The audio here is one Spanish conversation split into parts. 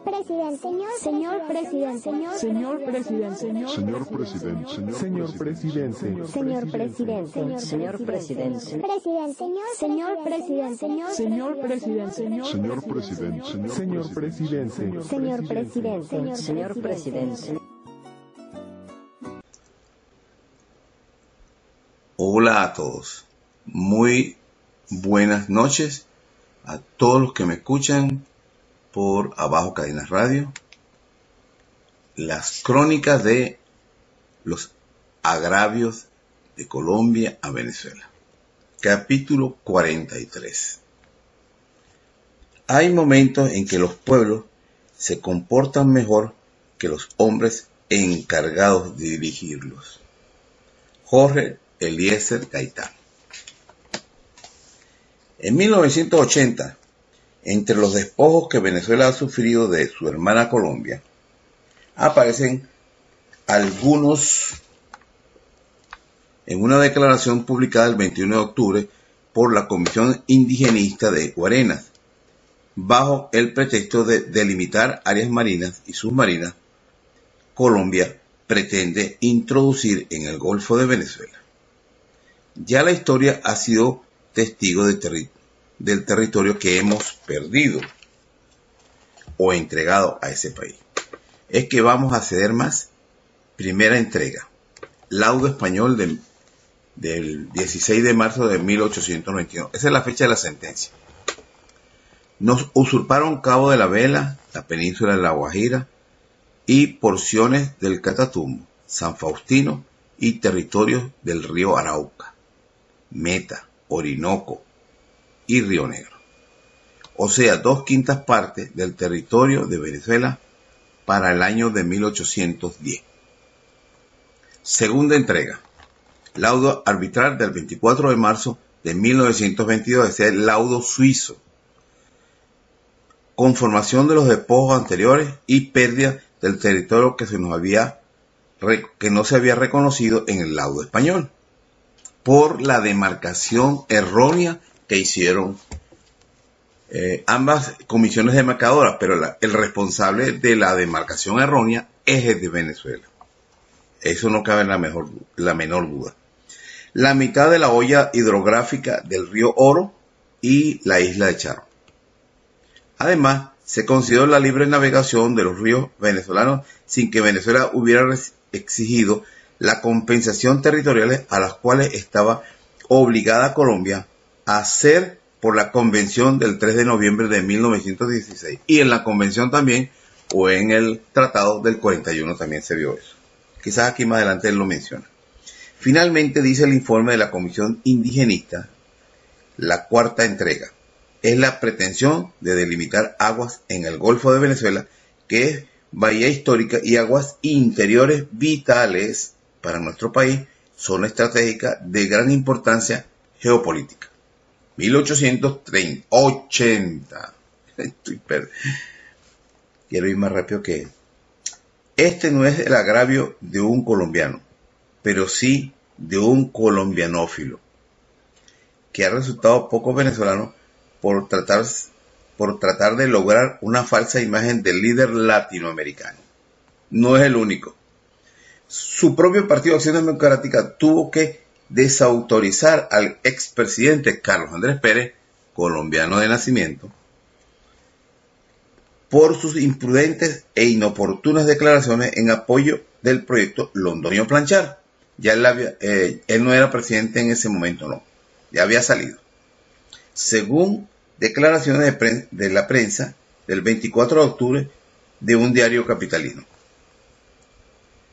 presidente, señor presidente, señor presidente, señor presidente, señor presidente, señor presidente, señor presidente, señor presidente, señor presidente, señor presidente, señor presidente, señor presidente, señor presidente. Hola a todos. Muy buenas noches a todos los que me escuchan por Abajo Cadenas Radio. Las crónicas de los agravios de Colombia a Venezuela. Capítulo 43. Hay momentos en que los pueblos se comportan mejor que los hombres encargados de dirigirlos. Jorge Eliezer Gaitán. En 1980, entre los despojos que Venezuela ha sufrido de su hermana Colombia, aparecen algunos en una declaración publicada el 21 de octubre por la Comisión Indigenista de Guarenas, bajo el pretexto de delimitar áreas marinas y submarinas, Colombia pretende introducir en el Golfo de Venezuela. Ya la historia ha sido testigo del territorio que hemos perdido o entregado a ese país. Es que vamos a ceder más. Primera entrega. Laudo español del 16 de marzo de 1891. Esa es la fecha de la sentencia. Nos usurparon Cabo de la Vela, la península de La Guajira y porciones del Catatumbo, San Faustino y territorios del río Arauca, Meta, Orinoco y Río Negro. O sea, dos quintas partes del territorio de Venezuela para el año de 1810. Segunda entrega. Laudo arbitral del 24 de marzo de 1922, es el laudo suizo. Conformación de los despojos anteriores y pérdida del territorio que se nos había que no se había reconocido en el laudo español por la demarcación errónea que hicieron eh, ambas comisiones demarcadoras, pero el responsable de la demarcación errónea es el de Venezuela. Eso no cabe en la, mejor, la menor duda. La mitad de la olla hidrográfica del río Oro y la isla de Charo. Además, se consideró la libre navegación de los ríos venezolanos sin que Venezuela hubiera exigido la compensación territoriales a las cuales estaba obligada Colombia hacer por la convención del 3 de noviembre de 1916 y en la convención también o en el tratado del 41 también se vio eso. Quizás aquí más adelante él lo menciona. Finalmente dice el informe de la Comisión Indigenista, la cuarta entrega, es la pretensión de delimitar aguas en el Golfo de Venezuela, que es bahía histórica y aguas interiores vitales para nuestro país, zona estratégica de gran importancia geopolítica. 1830, 80. Quiero ir más rápido que Este no es el agravio de un colombiano, pero sí de un colombianófilo, que ha resultado poco venezolano por tratar, por tratar de lograr una falsa imagen del líder latinoamericano. No es el único su propio Partido Acción Democrática tuvo que desautorizar al expresidente Carlos Andrés Pérez, colombiano de nacimiento, por sus imprudentes e inoportunas declaraciones en apoyo del proyecto Londoño Planchar. Ya él, eh, no era presidente en ese momento, no, ya había salido. Según declaraciones de, la prensa del 24 de octubre de un diario capitalino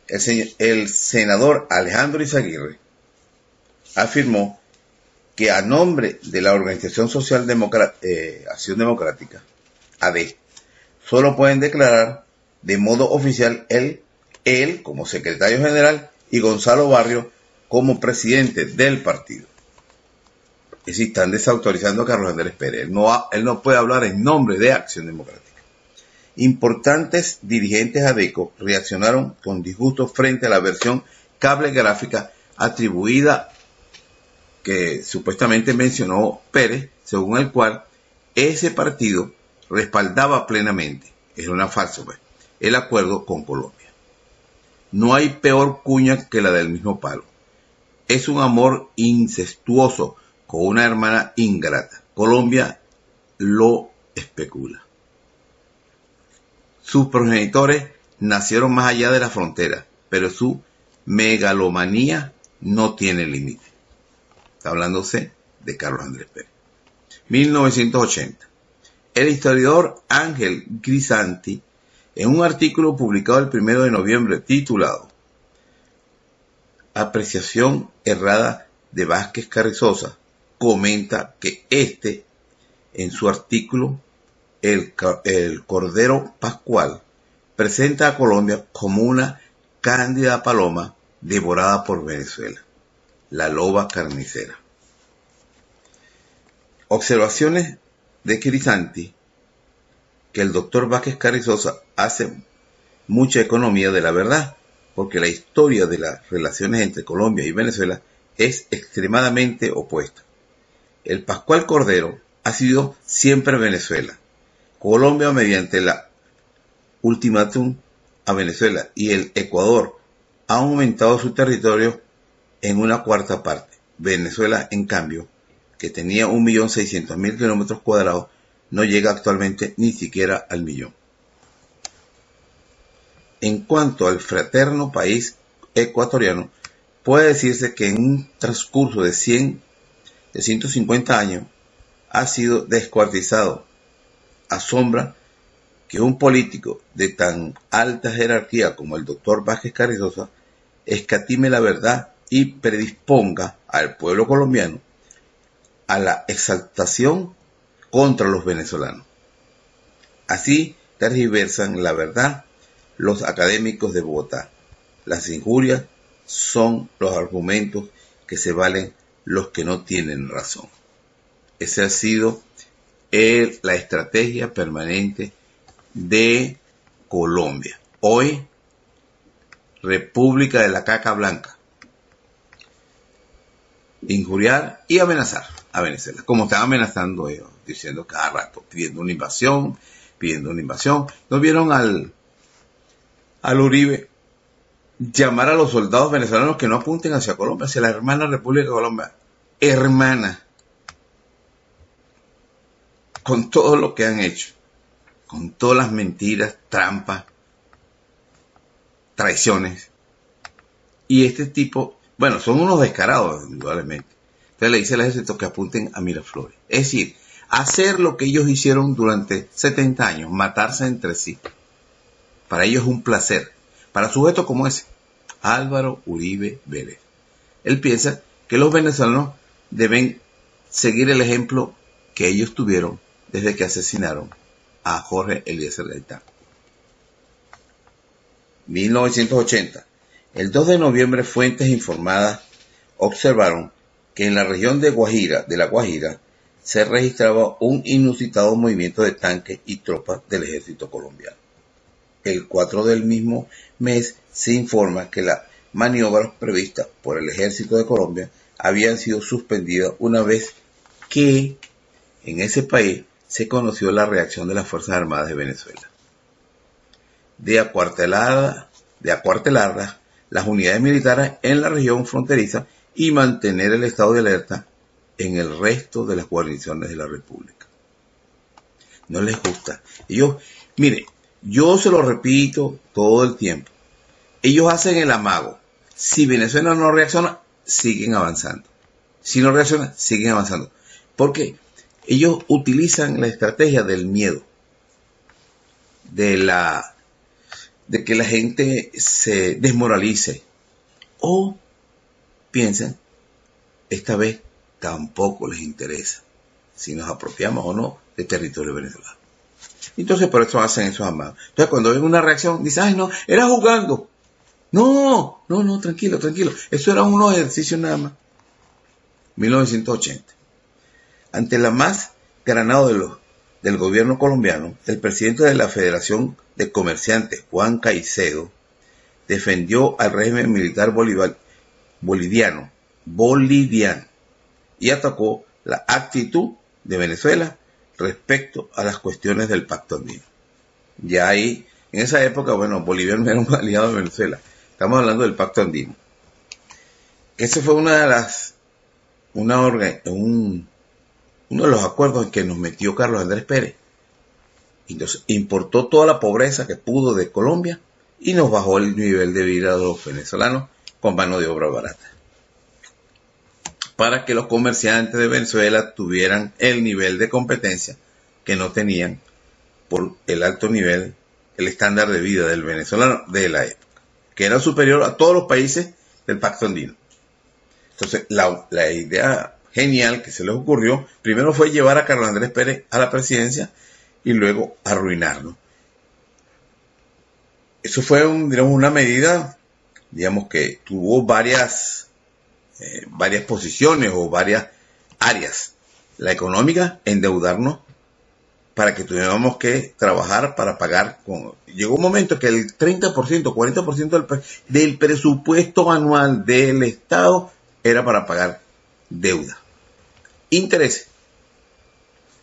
el, senador Alejandro Izaguirre afirmó que a nombre de la Organización Social eh, Acción Democrática, AD, solo pueden declarar de modo oficial él, él como secretario general y Gonzalo Barrio como presidente del partido. Es decir, están desautorizando a Carlos Andrés Pérez. No, él no puede hablar en nombre de Acción Democrática. Importantes dirigentes ADECO reaccionaron con disgusto frente a la versión cable gráfica atribuida que supuestamente mencionó Pérez, según el cual ese partido respaldaba plenamente era una falsa, pues, el acuerdo con Colombia. No hay peor cuña que la del mismo palo. Es un amor incestuoso con una hermana ingrata. Colombia lo especula. Sus progenitores nacieron más allá de la frontera, pero su megalomanía no tiene límite. Está hablándose de Carlos Andrés Pérez. 1980. El historiador Ángel Grisanti, en un artículo publicado el 1 de noviembre titulado Apreciación errada de Vázquez Carrizosa, comenta que este, en su artículo, el, el Cordero Pascual, presenta a Colombia como una cándida paloma devorada por Venezuela, la loba carnicera. Observaciones de Crisanti que el doctor Vázquez Carrizosa hace mucha economía de la verdad, porque la historia de las relaciones entre Colombia y Venezuela es extremadamente opuesta. El Pascual Cordero ha sido siempre Venezuela. Colombia mediante la ultimátum a Venezuela y el Ecuador ha aumentado su territorio en una cuarta parte. Venezuela, en cambio, que tenía 1.600.000 kilómetros cuadrados, no llega actualmente ni siquiera al millón. En cuanto al fraterno país ecuatoriano, puede decirse que en un transcurso de 100, de 150 años, ha sido descuartizado. Asombra que un político de tan alta jerarquía como el doctor Vázquez Carrizosa escatime la verdad y predisponga al pueblo colombiano a la exaltación contra los venezolanos. Así tergiversan la verdad los académicos de Bogotá. Las injurias son los argumentos que se valen los que no tienen razón. Esa ha sido la estrategia permanente de Colombia. Hoy, República de la Caca Blanca. Injuriar y amenazar a Venezuela, como están amenazando ellos, diciendo cada rato, pidiendo una invasión, pidiendo una invasión. ¿No vieron al, al Uribe llamar a los soldados venezolanos que no apunten hacia Colombia, hacia la hermana República de Colombia? Hermana. Con todo lo que han hecho con todas las mentiras, trampas, traiciones. Y este tipo, bueno, son unos descarados, indudablemente. Entonces le dice al ejército que apunten a Miraflores. Es decir, hacer lo que ellos hicieron durante 70 años, matarse entre sí. Para ellos es un placer. Para sujetos como ese, Álvaro Uribe Vélez. Él piensa que los venezolanos deben seguir el ejemplo que ellos tuvieron desde que asesinaron a Jorge Eliezer Gaitán. 1980. El 2 de noviembre fuentes informadas observaron que en la región de Guajira, de la Guajira, se registraba un inusitado movimiento de tanques y tropas del ejército colombiano. El 4 del mismo mes se informa que las maniobras previstas por el ejército de Colombia habían sido suspendidas una vez que en ese país se conoció la reacción de las Fuerzas Armadas de Venezuela. De acuartelar, de acuartelar las unidades militares en la región fronteriza y mantener el estado de alerta en el resto de las guarniciones de la República. No les gusta. Ellos, mire, yo se lo repito todo el tiempo. Ellos hacen el amago. Si Venezuela no reacciona, siguen avanzando. Si no reacciona, siguen avanzando. ¿Por qué? ellos utilizan la estrategia del miedo, de la de que la gente se desmoralice o piensen esta vez tampoco les interesa si nos apropiamos o no del territorio venezolano. Entonces por eso hacen esos amados. Entonces cuando ven una reacción, dicen, ay no, era jugando. No, no, no, tranquilo, tranquilo. Eso era unos ejercicios nada más. 1980. Ante la más granado de del gobierno colombiano, el presidente de la Federación de Comerciantes, Juan Caicedo, defendió al régimen militar boliviano, boliviano y atacó la actitud de Venezuela respecto a las cuestiones del pacto andino. Ya ahí, en esa época, bueno, Bolivia no era un aliado de Venezuela. Estamos hablando del Pacto Andino. Ese fue una de las, una orga- un, uno de los acuerdos en que nos metió Carlos Andrés Pérez. Entonces, importó toda la pobreza que pudo de Colombia y nos bajó el nivel de vida de los venezolanos con mano de obra barata. Para que los comerciantes de Venezuela tuvieran el nivel de competencia que no tenían por el alto nivel, el estándar de vida del venezolano de la época, que era superior a todos los países del Pacto Andino. Entonces, la, la idea genial que se les ocurrió, primero fue llevar a Carlos Andrés Pérez a la presidencia y luego arruinarlo. Eso fue digamos, una medida, digamos, que tuvo varias, eh, varias posiciones o varias áreas. La económica, endeudarnos para que tuviéramos que trabajar para pagar. Con... Llegó un momento que el 30%, 40% del, pre- del presupuesto anual del Estado era para pagar deuda. Intereses.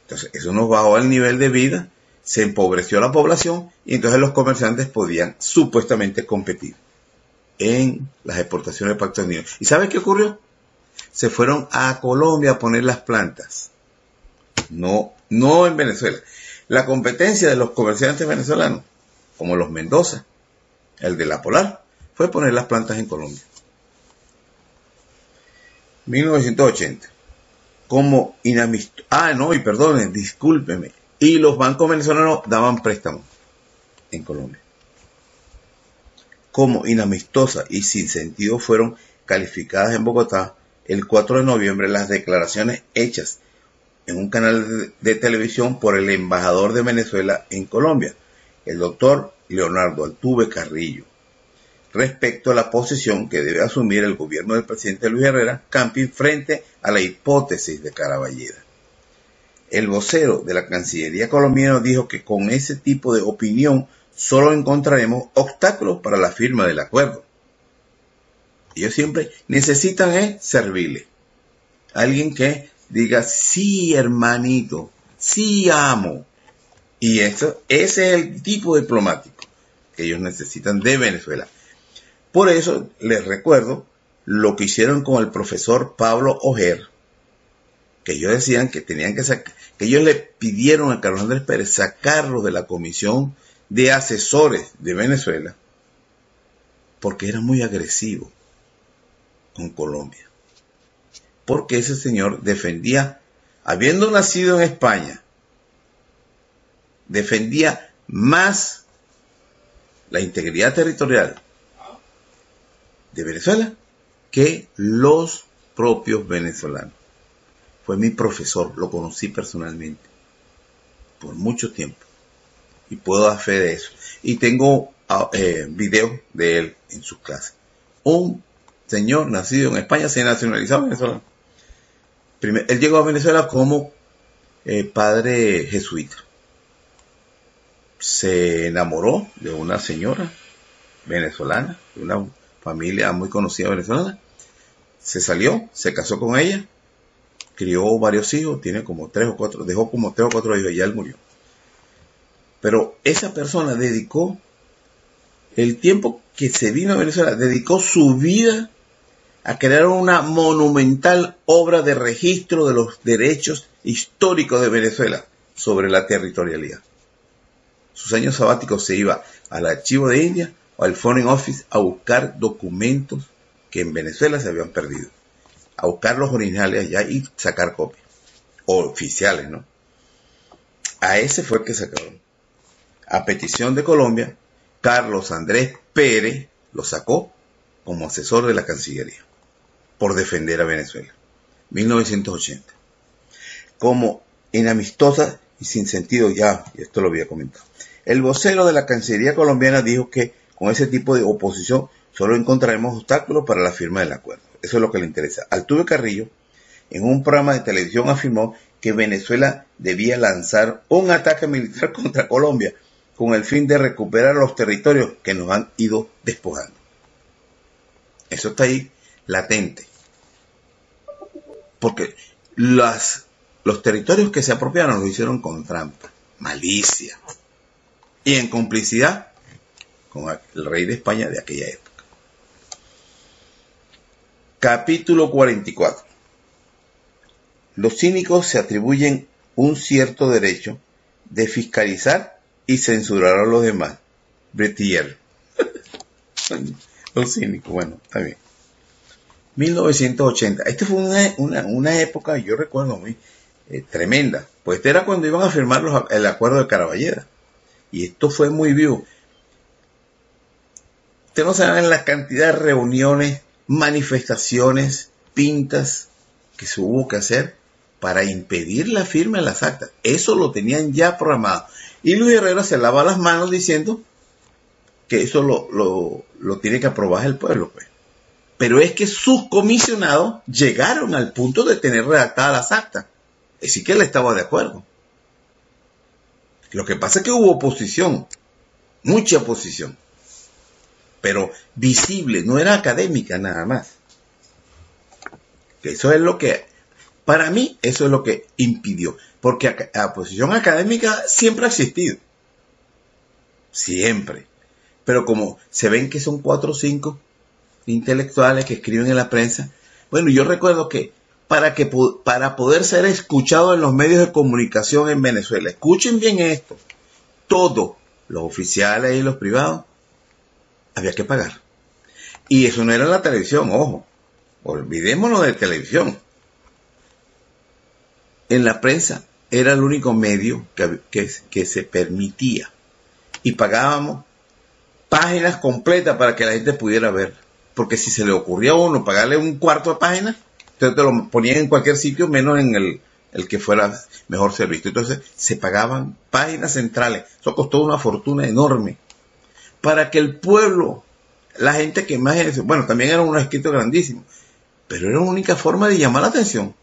Entonces, eso nos bajó el nivel de vida, se empobreció la población y entonces los comerciantes podían supuestamente competir en las exportaciones del Pacto Andino. ¿Y sabes qué ocurrió? Se fueron a Colombia a poner las plantas. No, no en Venezuela. La competencia de los comerciantes venezolanos, como los Mendoza, el de la Polar, fue poner las plantas en Colombia. 1980. Como inamistoso. Ah, no, y perdonen, discúlpeme. Y los bancos venezolanos daban préstamos en Colombia. Como inamistosas y sin sentido fueron calificadas en Bogotá el 4 de noviembre las declaraciones hechas en un canal de televisión por el embajador de Venezuela en Colombia, el doctor Leonardo Altuve Carrillo, respecto a la posición que debe asumir el gobierno del presidente Luis Herrera Camping frente a la hipótesis de Caraballeda. El vocero de la Cancillería colombiana dijo que con ese tipo de opinión solo encontraremos obstáculos para la firma del acuerdo. Ellos siempre necesitan es servirle. Alguien que diga, sí, hermanito, sí, amo. Y eso, ese es el tipo diplomático que ellos necesitan de Venezuela. Por eso les recuerdo lo que hicieron con el profesor Pablo Ojer, que ellos decían que tenían que sacar, que ellos le pidieron a Carlos Andrés Pérez sacarlo de la comisión de asesores de Venezuela, porque era muy agresivo con Colombia. Porque ese señor defendía, habiendo nacido en España, defendía más la integridad territorial de Venezuela que los propios venezolanos. Fue mi profesor, lo conocí personalmente por mucho tiempo y puedo dar fe de eso. Y tengo eh, videos de él en sus clases. Un señor nacido en España se nacionalizó venezolano. Primer, él llegó a Venezuela como eh, padre jesuita. Se enamoró de una señora venezolana, de una familia muy conocida venezolana. Se salió, se casó con ella, crió varios hijos, tiene como tres o cuatro, dejó como tres o cuatro hijos y ya él murió. Pero esa persona dedicó el tiempo que se vino a Venezuela, dedicó su vida a crear una monumental obra de registro de los derechos históricos de Venezuela sobre la territorialidad. Sus años sabáticos se iba al archivo de India o al Foreign Office a buscar documentos que en Venezuela se habían perdido, a buscar los originales allá y sacar copias, oficiales, ¿no? A ese fue el que sacaron. A petición de Colombia, Carlos Andrés Pérez lo sacó como asesor de la Cancillería por defender a Venezuela. 1980. Como inamistosa y sin sentido ya, y esto lo había comentado. El vocero de la Cancillería colombiana dijo que con ese tipo de oposición solo encontraremos obstáculos para la firma del acuerdo. Eso es lo que le interesa. Altuve Carrillo, en un programa de televisión, afirmó que Venezuela debía lanzar un ataque militar contra Colombia con el fin de recuperar los territorios que nos han ido despojando. Eso está ahí latente. Porque los territorios que se apropiaron lo hicieron con trampa, malicia. y en complicidad con el rey de España de aquella época. Capítulo 44. Los cínicos se atribuyen un cierto derecho de fiscalizar y censurar a los demás. Bretier. los cínicos, bueno, está bien. 1980. Esta fue una, una, época, yo recuerdo, muy eh, tremenda. Pues era cuando iban a firmar los, el acuerdo de Caraballeda. Y esto fue muy vivo. Ustedes no saben la cantidad de reuniones, manifestaciones, pintas que se hubo que hacer para impedir la firma en las actas. Eso lo tenían ya programado. Y Luis Herrera se lava las manos diciendo que eso lo, tiene que aprobar el pueblo. Pues. Pero es que sus comisionados llegaron al punto de tener redactadas las actas. Decir, que él estaba de acuerdo. Lo que pasa es que hubo oposición, mucha oposición pero visible, no era académica nada más. Eso es lo que, para mí, eso es lo que impidió, porque la posición académica siempre ha existido, siempre, pero como se ven que son cuatro o cinco intelectuales que escriben en la prensa, bueno, yo recuerdo que para que para poder ser escuchado en los medios de comunicación en Venezuela, escuchen bien esto, todos los oficiales y los privados había que pagar. Y eso no era la televisión, ojo. Olvidémonos de televisión. En la prensa era el único medio que, que, se permitía. Y pagábamos páginas completas para que la gente pudiera ver. Porque si se le ocurría a uno pagarle un cuarto de página, entonces te lo ponían en cualquier sitio menos en el, el que fuera mejor servicio. Entonces se pagaban páginas centrales. Eso costó una fortuna enorme para que el pueblo, la gente que más, bueno, también era un escrito grandísimo, pero era la única forma de llamar la atención.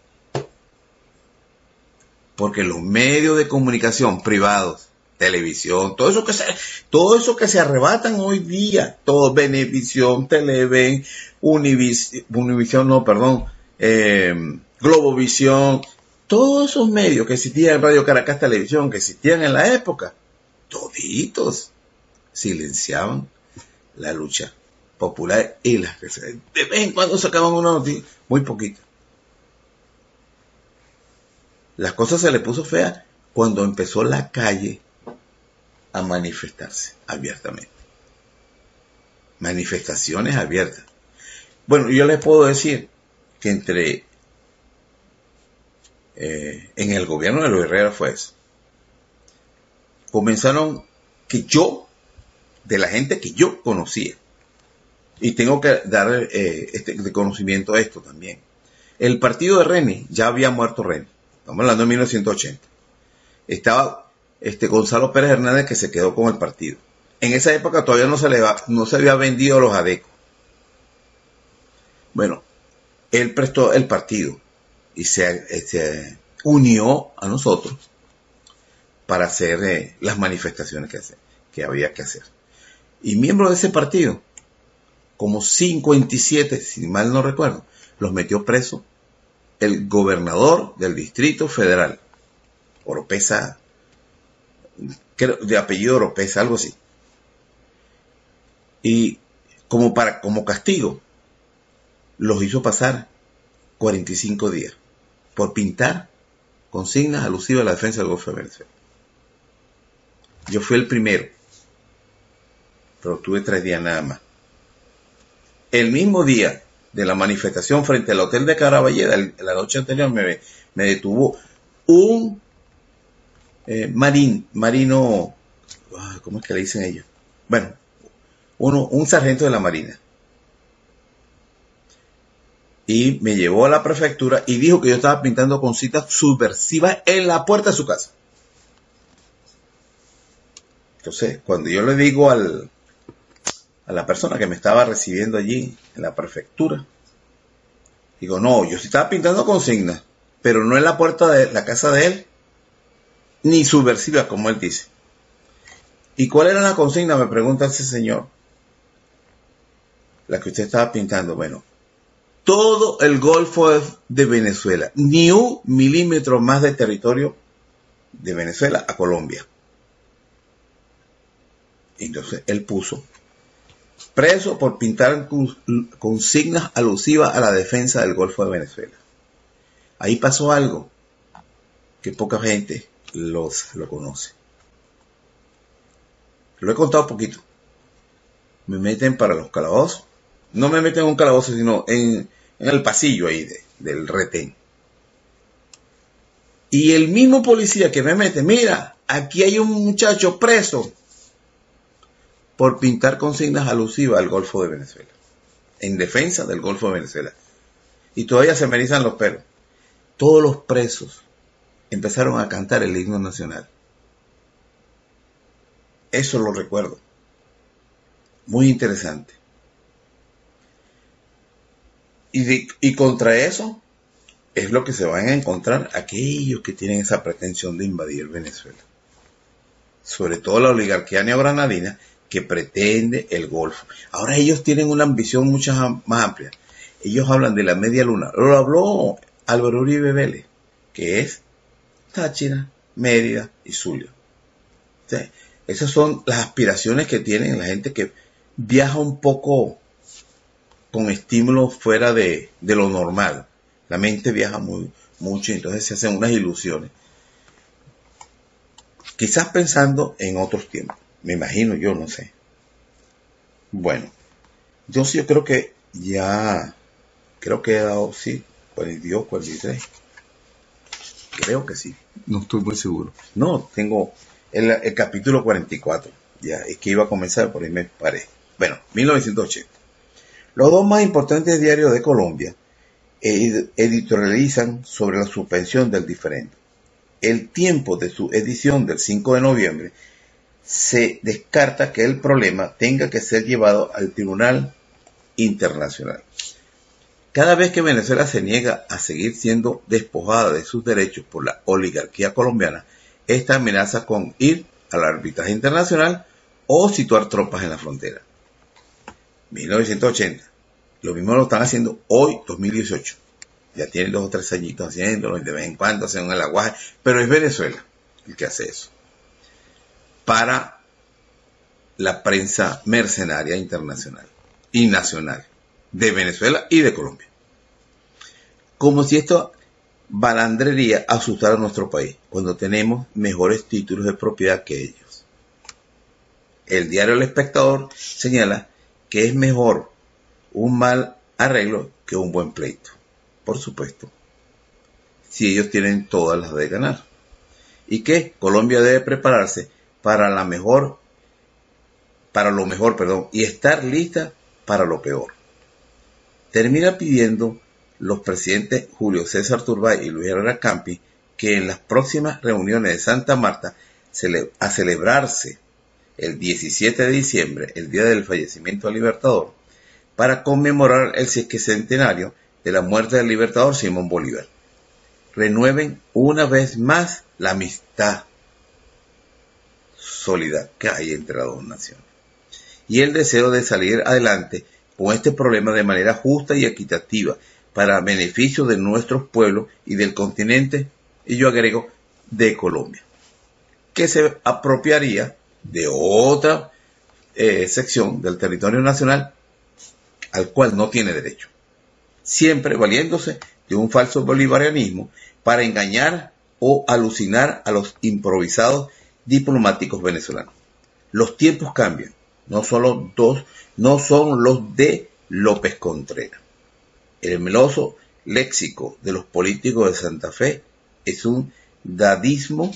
Porque los medios de comunicación privados, televisión, todo eso que se, todo eso que se arrebatan hoy día, todo Benevisión, Televen, Univisión, no, perdón, eh, Globovisión, todos esos medios que existían en Radio Caracas Televisión, que existían en la época, toditos silenciaban la lucha popular y las que se, de vez en cuando sacaban una noticia, muy poquito. Las cosas se le puso fea cuando empezó la calle a manifestarse abiertamente. Manifestaciones abiertas. Bueno, yo les puedo decir que entre eh, en el gobierno de los Herrera fue eso. Comenzaron que yo de la gente que yo conocía. Y tengo que dar eh, este, de conocimiento a esto también. El partido de René, ya había muerto René, estamos hablando de 1980. Estaba este Gonzalo Pérez Hernández que se quedó con el partido. En esa época todavía no se, le no se había vendido a los adecos. Bueno, él prestó el partido y se, este, unió a nosotros para hacer eh, las manifestaciones que, que había que hacer y miembros de ese partido, como 57, si mal no recuerdo, los metió preso el gobernador del Distrito Federal, Oropesa, de apellido Oropesa, algo así. Y como, para, como castigo, los hizo pasar 45 días por pintar consignas alusivas a la defensa del Golfo de Venezuela. Yo fui el primero pero tuve tres días nada más. El mismo día de la manifestación frente al hotel de Caraballeda, la noche anterior me, detuvo un eh, marín, marino, ah, ¿cómo es que le dicen ellos? Bueno, uno, un sargento de la marina. Y me llevó a la prefectura y dijo que yo estaba pintando con citas subversivas en la puerta de su casa. Entonces, cuando yo le digo al, a la persona que me estaba recibiendo allí en la prefectura. Digo, no, yo sí estaba pintando consignas, pero no en la puerta de la casa de él, ni subversiva, como él dice. ¿Y cuál era la consigna? Me pregunta ese señor. La que usted estaba pintando. Bueno, todo el Golfo de Venezuela, ni un milímetro más de territorio de Venezuela a Colombia. Entonces él puso preso por pintar consignas alusivas a la defensa del Golfo de Venezuela. Ahí pasó algo que poca gente los, lo conoce. Lo he contado poquito. Me meten para los calabozos. No me meten en un calabozo, sino en, el pasillo ahí del retén. Y el mismo policía que me mete, mira, aquí hay un muchacho preso por pintar consignas alusivas al Golfo de Venezuela, en defensa del Golfo de Venezuela. Y todavía se me los pelos. Todos los presos empezaron a cantar el himno nacional. Eso lo recuerdo. Muy interesante. Y, y contra eso es lo que se van a encontrar aquellos que tienen esa pretensión de invadir Venezuela. Sobre todo la oligarquía neogranadina que pretende el Golfo. Ahora ellos tienen una ambición mucho más amplia. Ellos hablan de la media luna. Lo habló Álvaro Uribe Vélez, que es Táchira, Mérida y Zulia. esas son las aspiraciones que tienen la gente que viaja un poco con estímulos fuera de, lo normal. La mente viaja muy, mucho y entonces se hacen unas ilusiones. Quizás pensando en otros tiempos. Me imagino yo, no sé. Bueno, yo sí, yo creo que ya, creo que he dado, sí, 42, 43. Creo que sí. No estoy muy seguro. No, tengo el, el capítulo 44. Ya, es que iba a comenzar, por ahí me paré. Bueno, 1980. Los dos más importantes diarios de Colombia editorializan sobre la suspensión del diferendo. El tiempo de su edición del 5 de noviembre se descarta que el problema tenga que ser llevado al Tribunal Internacional. Cada vez que Venezuela se niega a seguir siendo despojada de sus derechos por la oligarquía colombiana, esta amenaza con ir al arbitraje internacional o situar tropas en la frontera. 1980. Lo mismo lo están haciendo hoy, 2018. Ya tienen dos o tres añitos haciéndolo de vez en cuando hacen el aguaje, pero es Venezuela el que hace eso. Para la prensa mercenaria internacional y nacional de Venezuela y de Colombia. Como si esto balandrería asustara a nuestro país cuando tenemos mejores títulos de propiedad que ellos. El diario El Espectador señala que es mejor un mal arreglo que un buen pleito. Por supuesto. Si ellos tienen todas las de ganar. Y que Colombia debe prepararse para la mejor, para lo mejor, perdón, y estar lista para lo peor. Termina pidiendo los presidentes Julio César Turbay y Luis Herrera Campi que en las próximas reuniones de Santa Marta a celebrarse el 17 de diciembre, el día del fallecimiento del Libertador, para conmemorar el centenario de la muerte del Libertador Simón Bolívar. Renueven una vez más la amistad sólida que hay entre las dos naciones. Y el deseo de salir adelante con este problema de manera justa y equitativa para beneficio de nuestros pueblos y del continente, y yo agrego, de Colombia, que se apropiaría de otra eh, sección del territorio nacional al cual no tiene derecho, siempre valiéndose de un falso bolivarianismo para engañar o alucinar a los improvisados diplomáticos venezolanos. Los tiempos cambian, no solo dos, no son los de López Contreras. El meloso léxico de los políticos de Santa Fe es un dadismo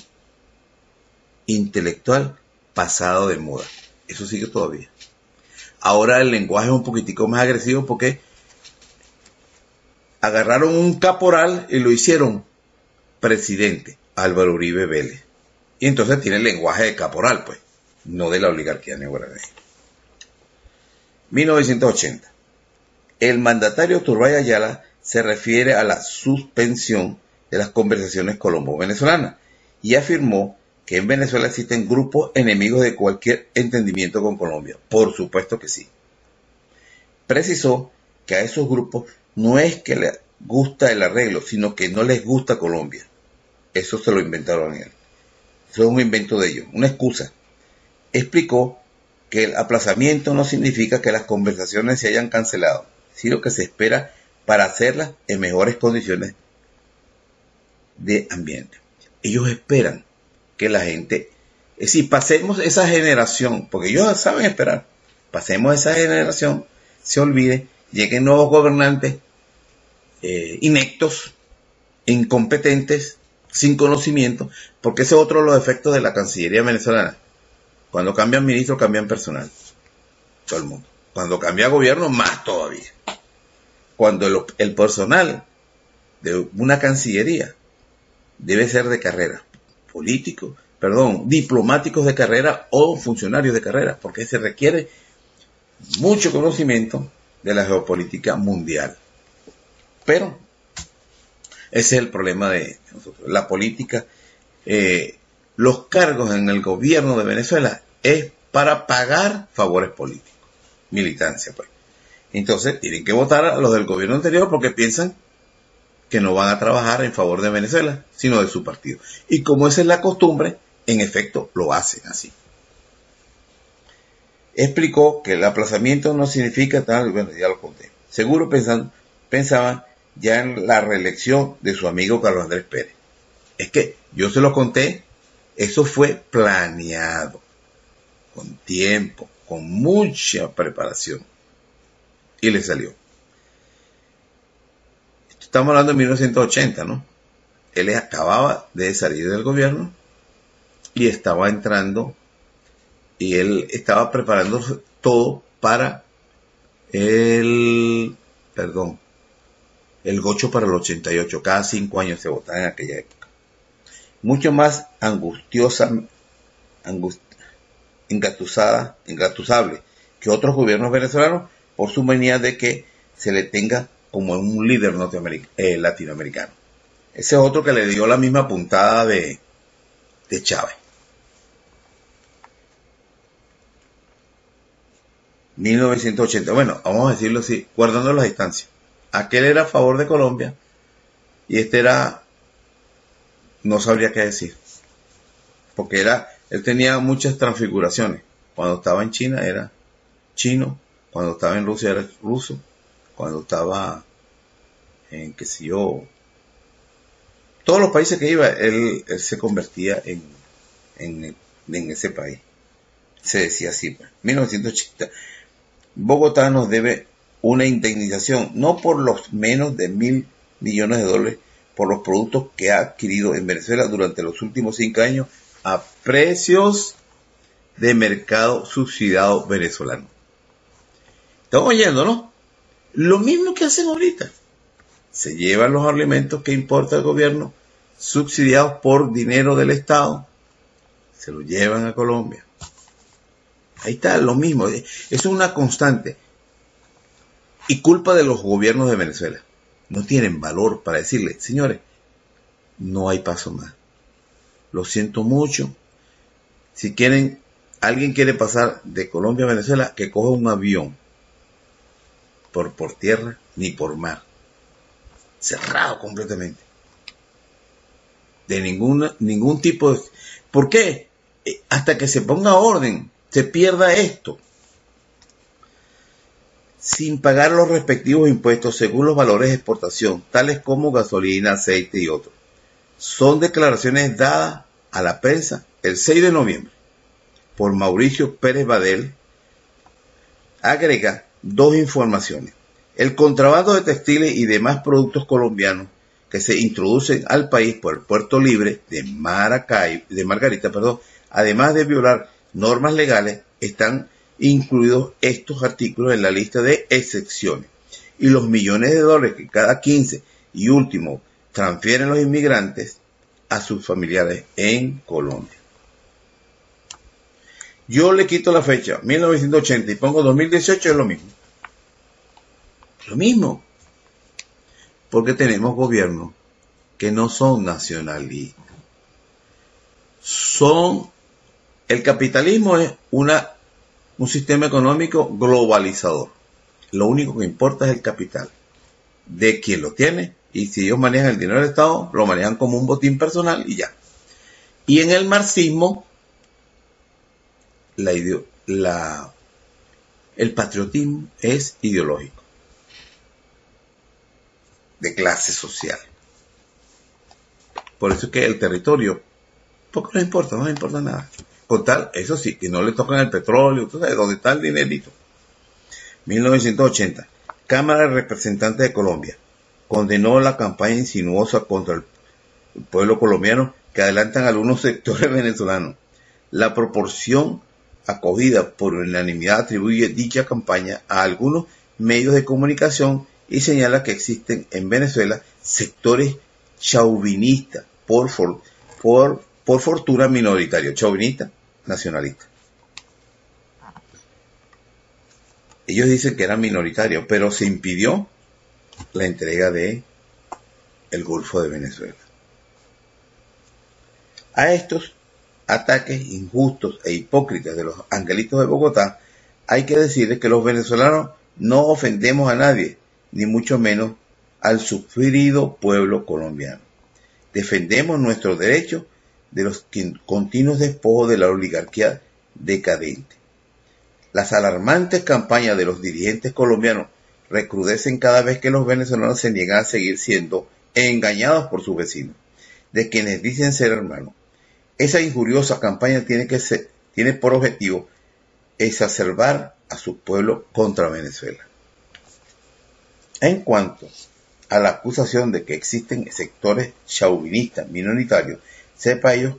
intelectual pasado de moda. Eso sigue todavía. Ahora el lenguaje es un poquitico más agresivo porque agarraron un caporal y lo hicieron presidente, Álvaro Uribe Vélez. Y entonces tiene el lenguaje de caporal, pues, no de la oligarquía neogranadina. 1980. El mandatario Turbay Ayala se refiere a la suspensión de las conversaciones colombo-venezolanas y afirmó que en Venezuela existen grupos enemigos de cualquier entendimiento con Colombia. Por supuesto que sí. Precisó que a esos grupos no es que les gusta el arreglo, sino que no les gusta Colombia. Eso se lo inventaron él. Es un invento de ellos, una excusa. Explicó que el aplazamiento no significa que las conversaciones se hayan cancelado, sino que se espera para hacerlas en mejores condiciones de ambiente. Ellos esperan que la gente, es decir, pasemos esa generación, porque ellos saben esperar, pasemos esa generación, se olvide, lleguen nuevos gobernantes eh, inectos, incompetentes, sin conocimiento, porque ese es otro de los efectos de la Cancillería venezolana. Cuando cambian ministro, cambian personal. Todo el mundo. Cuando cambia gobierno, más todavía. Cuando el, personal de una Cancillería debe ser de carrera, político, perdón, diplomáticos de carrera o funcionarios de carrera, porque se requiere mucho conocimiento de la geopolítica mundial. Pero ese es el problema de. La política, eh, los cargos en el gobierno de Venezuela es para pagar favores políticos, militancia, pues. Entonces tienen que votar a los del gobierno anterior porque piensan que no van a trabajar en favor de Venezuela, sino de su partido. Y como esa es la costumbre, en efecto lo hacen así. Explicó que el aplazamiento no significa tal, bueno, ya lo conté. Seguro pensan, pensaban ya en la reelección de su amigo Carlos Andrés Pérez. Es que yo se lo conté, eso fue planeado, con tiempo, con mucha preparación. Y le salió. Estamos hablando de 1980, ¿no? Él acababa de salir del gobierno y estaba entrando y él estaba preparando todo para el, perdón, el gocho para el 88. Cada cinco años se votaba en aquella época. Mucho más angustiosa, angust, engatusada, engatusable que otros gobiernos venezolanos por su manía de que se le tenga como un líder eh, latinoamericano. Ese es otro que le dio la misma puntada de, de Chávez. 1980. Bueno, vamos a decirlo así, guardando las distancias. Aquel era a favor de Colombia y este era, no sabría qué decir. Porque era, él tenía muchas transfiguraciones. Cuando estaba en China era chino, cuando estaba en Rusia era ruso, cuando estaba en, qué sé yo, todos los países que iba, él, se convertía en, en, en, ese país. Se decía así, 1980. Pues. Bogotá nos debe una indemnización, no por los menos de mil millones de dólares por los productos que ha adquirido en Venezuela durante los últimos cinco años a precios de mercado subsidiado venezolano. Estamos oyendo, ¿no? Lo mismo que hacen ahorita. Se llevan los alimentos que importa el gobierno subsidiados por dinero del Estado, se los llevan a Colombia. Ahí está lo mismo. Es una constante. Y culpa de los gobiernos de Venezuela. No tienen valor para decirle, señores, no hay paso más. Lo siento mucho. Si quieren, alguien quiere pasar de Colombia a Venezuela, que coja un avión. Por, por tierra ni por mar. Cerrado completamente. De ninguna, ningún tipo de... ¿Por qué? Eh, hasta que se ponga orden se pierda esto sin pagar los respectivos impuestos según los valores de exportación, tales como gasolina, aceite y otros. Son declaraciones dadas a la prensa el 6 de noviembre por Mauricio Pérez Badel. Agrega dos informaciones. El contrabando de textiles y demás productos colombianos que se introducen al país por el puerto libre de Maracay, de Margarita, perdón, además de violar normas legales están incluidos estos artículos en la lista de excepciones. Y los millones de dólares que cada 15 y último transfieren los inmigrantes a sus familiares en Colombia. Yo le quito la fecha, 1980, y pongo 2018, es lo mismo. Lo mismo. Porque tenemos gobiernos que no son nacionalistas. Son el capitalismo es una, un sistema económico globalizador. Lo único que importa es el capital de quien lo tiene y si ellos manejan el dinero del Estado, lo manejan como un botín personal y ya. Y en el marxismo, la la, el patriotismo es ideológico, de clase social. Por eso es que el territorio, poco no importa, no le importa nada. Con tal, eso sí, que no le tocan el petróleo, tú sabes, dónde está el dinerito. 1980. Cámara de Representantes de Colombia condenó la campaña insinuosa contra el pueblo colombiano que adelantan algunos sectores venezolanos. La proporción acogida por unanimidad atribuye dicha campaña a algunos medios de comunicación y señala que existen en Venezuela sectores chauvinistas por, por, por fortuna minoritario, chauvinista, nacionalista. Ellos dicen que era minoritario, pero se impidió la entrega de el Golfo de Venezuela. A estos ataques injustos e hipócritas de los angelitos de Bogotá, hay que decirles que los venezolanos no ofendemos a nadie, ni mucho menos al sufrido pueblo colombiano. Defendemos nuestros derechos de los continuos despojos de la oligarquía decadente. Las alarmantes campañas de los dirigentes colombianos recrudecen cada vez que los venezolanos se niegan a seguir siendo engañados por sus vecinos, de quienes dicen ser hermanos. Esa injuriosa campaña tiene, que ser, tiene por objetivo exacerbar a su pueblo contra Venezuela. En cuanto a la acusación de que existen sectores chauvinistas minoritarios, sepa ellos,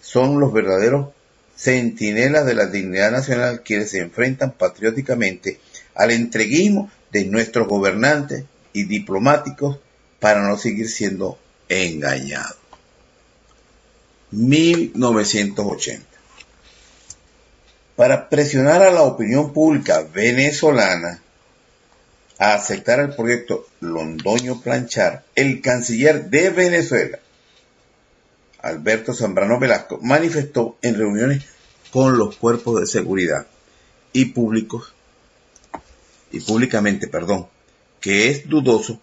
son los verdaderos centinelas de la dignidad nacional quienes se enfrentan patrióticamente al entreguismo de nuestros gobernantes y diplomáticos para no seguir siendo engañados. 1980. Para presionar a la opinión pública venezolana a aceptar el proyecto Londoño Planchar, el canciller de Venezuela, Alberto Zambrano Velasco, manifestó en reuniones con los cuerpos de seguridad y públicos y públicamente, perdón, que es dudoso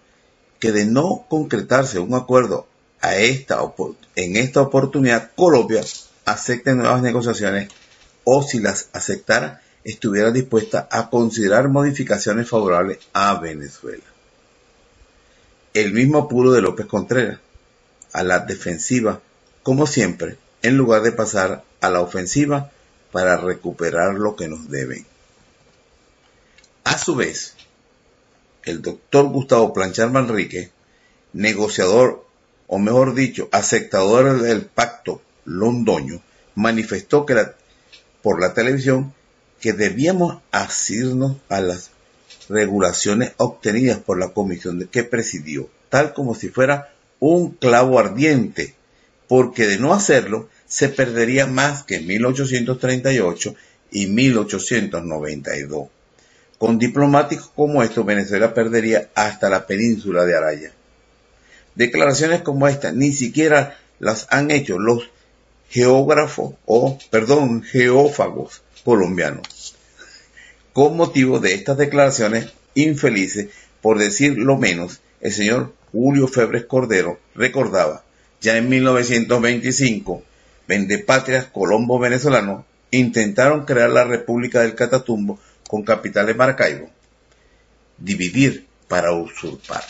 que de no concretarse un acuerdo a esta, en esta oportunidad Colombia acepte nuevas negociaciones o si las aceptara estuviera dispuesta a considerar modificaciones favorables a Venezuela. El mismo apuro de López Contreras, a la defensiva, como siempre, en lugar de pasar a la ofensiva para recuperar lo que nos deben. A su vez, el doctor Gustavo Planchar Manrique, negociador, o mejor dicho, aceptador del pacto londoño, manifestó que por la televisión que debíamos asirnos a las regulaciones obtenidas por la comisión que presidió, tal como si fuera un clavo ardiente, porque de no hacerlo se perdería más que 1838 y 1892. Con diplomáticos como estos, Venezuela perdería hasta la península de Araya. Declaraciones como esta ni siquiera las han hecho los geógrafos o, perdón, geófagos colombianos. Con motivo de estas declaraciones infelices, por decir lo menos, el señor Julio Febres Cordero recordaba, ya en 1925, vendepatrias colombo venezolanos intentaron crear la República del Catatumbo con capital en Maracaibo, dividir para usurpar.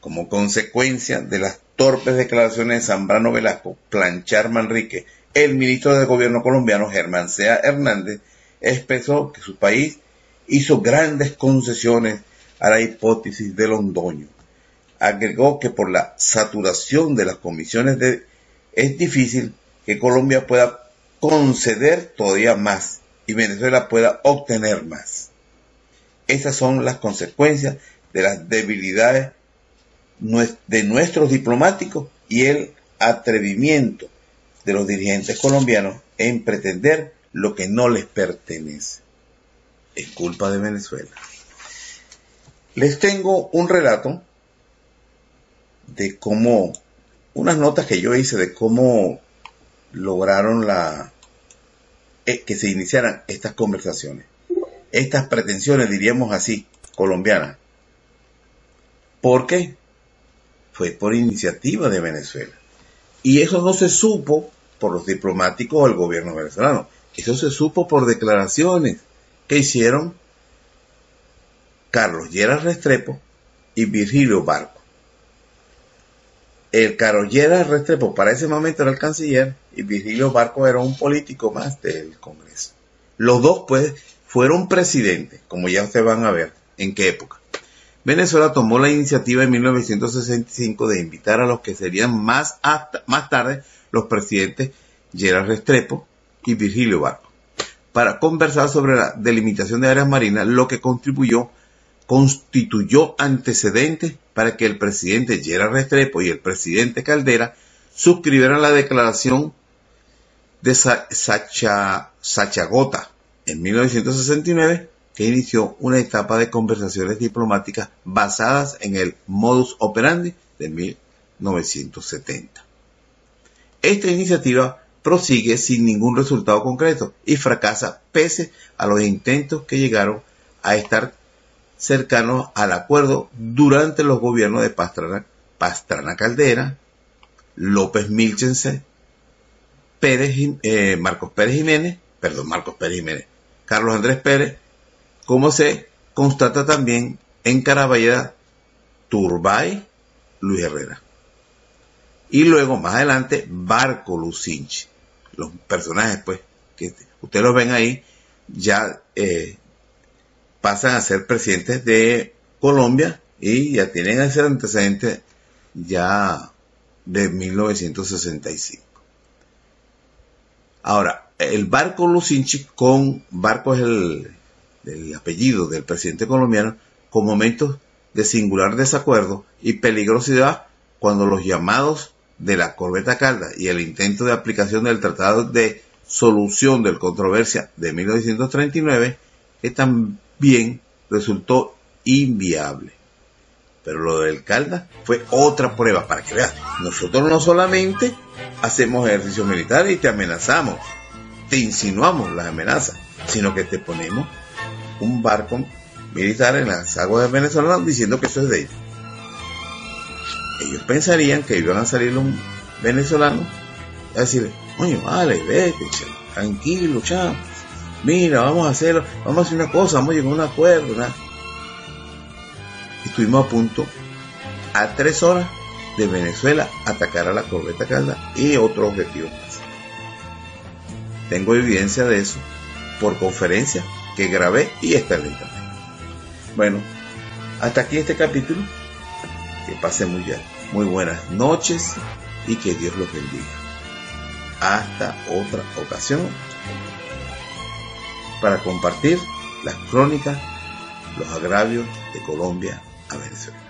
Como consecuencia de las torpes declaraciones de Zambrano Velasco, Planchar Manrique, el ministro de Gobierno colombiano Germán Sea Hernández expresó que su país hizo grandes concesiones a la hipótesis de Londoño. Agregó que por la saturación de las comisiones es difícil que Colombia pueda conceder todavía más y Venezuela pueda obtener más. Esas son las consecuencias de las debilidades de nuestros diplomáticos y el atrevimiento de los dirigentes colombianos en pretender lo que no les pertenece. Es culpa de Venezuela. Les tengo un relato de cómo, unas notas que yo hice de cómo lograron la, eh, que se iniciaran estas conversaciones, estas pretensiones, diríamos así, colombianas. ¿Por qué? Fue por iniciativa de Venezuela. Y eso no se supo por los diplomáticos del gobierno venezolano. Eso se supo por declaraciones que hicieron Carlos Lleras Restrepo y Virgilio Barco. El Carlos Lleras Restrepo para ese momento era el canciller y Virgilio Barco era un político más del Congreso. Los dos pues fueron presidentes, como ya ustedes van a ver en qué época. Venezuela tomó la iniciativa en 1965 de invitar a los que serían más, más tarde los presidentes Gerard Restrepo y Virgilio Barco para conversar sobre la delimitación de áreas marinas, lo que contribuyó, constituyó antecedentes para que el presidente Gerard Restrepo y el presidente Caldera suscribieran la declaración de Sachagota en 1969 que inició una etapa de conversaciones diplomáticas basadas en el modus operandi de 1970. Esta iniciativa prosigue sin ningún resultado concreto y fracasa pese a los intentos que llegaron a estar cercanos al acuerdo durante los gobiernos de Pastrana, Caldera, López Milchense, Pérez, eh, Marcos Pérez Jiménez, perdón, Marcos Pérez Jiménez, Carlos Andrés Pérez, como se constata también en Caraballeda, Turbay, Luis Herrera. Y luego, más adelante, Barco Lucinchi. Los personajes, pues, que ustedes los ven ahí, ya eh, pasan a ser presidentes de Colombia y ya tienen ese antecedente ya de 1965. Ahora, el barco Lucinchi con barco es el, el apellido del presidente colombiano con momentos de singular desacuerdo y peligrosidad cuando los llamados de la corbeta Calda y el intento de aplicación del Tratado de Solución del Controversia de 1939, que también resultó inviable. Pero lo del Calda fue otra prueba para que veas. Nosotros no solamente hacemos ejercicio militar y te amenazamos, te insinuamos las amenazas, sino que te ponemos un barco militar en las aguas de Venezuela diciendo que eso es de ellos ellos pensarían que iban a salir los venezolanos a decir, oye, vale, vete, tranquilo, chao. Mira, vamos a hacerlo, vamos a hacer una cosa, vamos a llegar a un acuerdo. Estuvimos a punto, a tres horas de Venezuela, atacar a la corbeta Calda y otro objetivo. Tengo evidencia de eso por conferencia que grabé y está en internet. Bueno, hasta aquí este capítulo que pasen muy bien. Muy buenas noches y que Dios los bendiga. Hasta otra ocasión para compartir las crónicas, los agravios de Colombia a Venezuela.